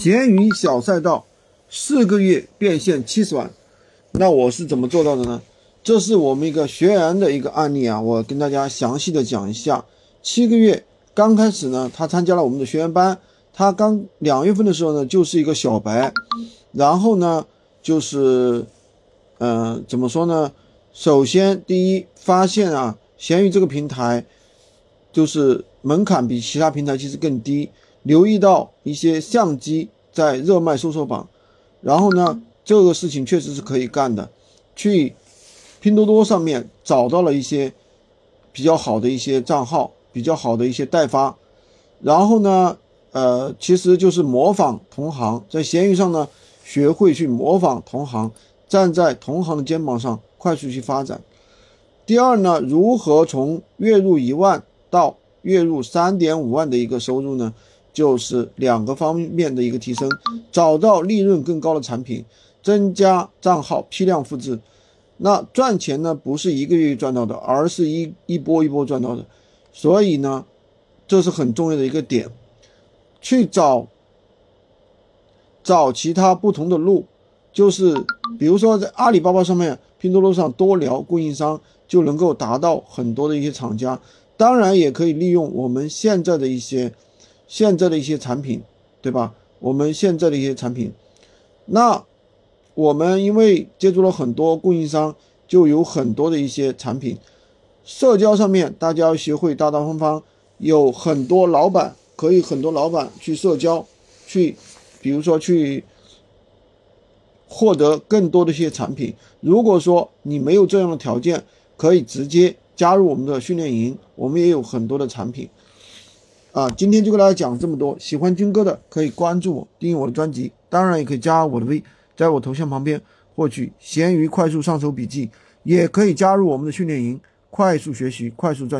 闲鱼小赛道，四个月变现七十万，那我是怎么做到的呢？这是我们一个学员的一个案例啊，我跟大家详细的讲一下。七个月刚开始呢，他参加了我们的学员班，他刚两月份的时候呢，就是一个小白，然后呢，就是，嗯，怎么说呢？首先第一发现啊，闲鱼这个平台，就是门槛比其他平台其实更低。留意到一些相机在热卖搜索榜，然后呢，这个事情确实是可以干的。去拼多多上面找到了一些比较好的一些账号，比较好的一些代发，然后呢，呃，其实就是模仿同行，在闲鱼上呢，学会去模仿同行，站在同行的肩膀上快速去发展。第二呢，如何从月入一万到月入三点五万的一个收入呢？就是两个方面的一个提升，找到利润更高的产品，增加账号批量复制。那赚钱呢，不是一个月赚到的，而是一一波一波赚到的。所以呢，这是很重要的一个点，去找找其他不同的路，就是比如说在阿里巴巴上面、拼多多上多聊供应商，就能够达到很多的一些厂家。当然，也可以利用我们现在的一些。现在的一些产品，对吧？我们现在的一些产品，那我们因为接触了很多供应商，就有很多的一些产品。社交上面，大家要学会大大方方，有很多老板可以很多老板去社交，去，比如说去获得更多的一些产品。如果说你没有这样的条件，可以直接加入我们的训练营，我们也有很多的产品。啊，今天就跟大家讲这么多。喜欢军哥的可以关注我，订阅我的专辑，当然也可以加我的微，在我头像旁边获取闲鱼快速上手笔记，也可以加入我们的训练营，快速学习，快速赚。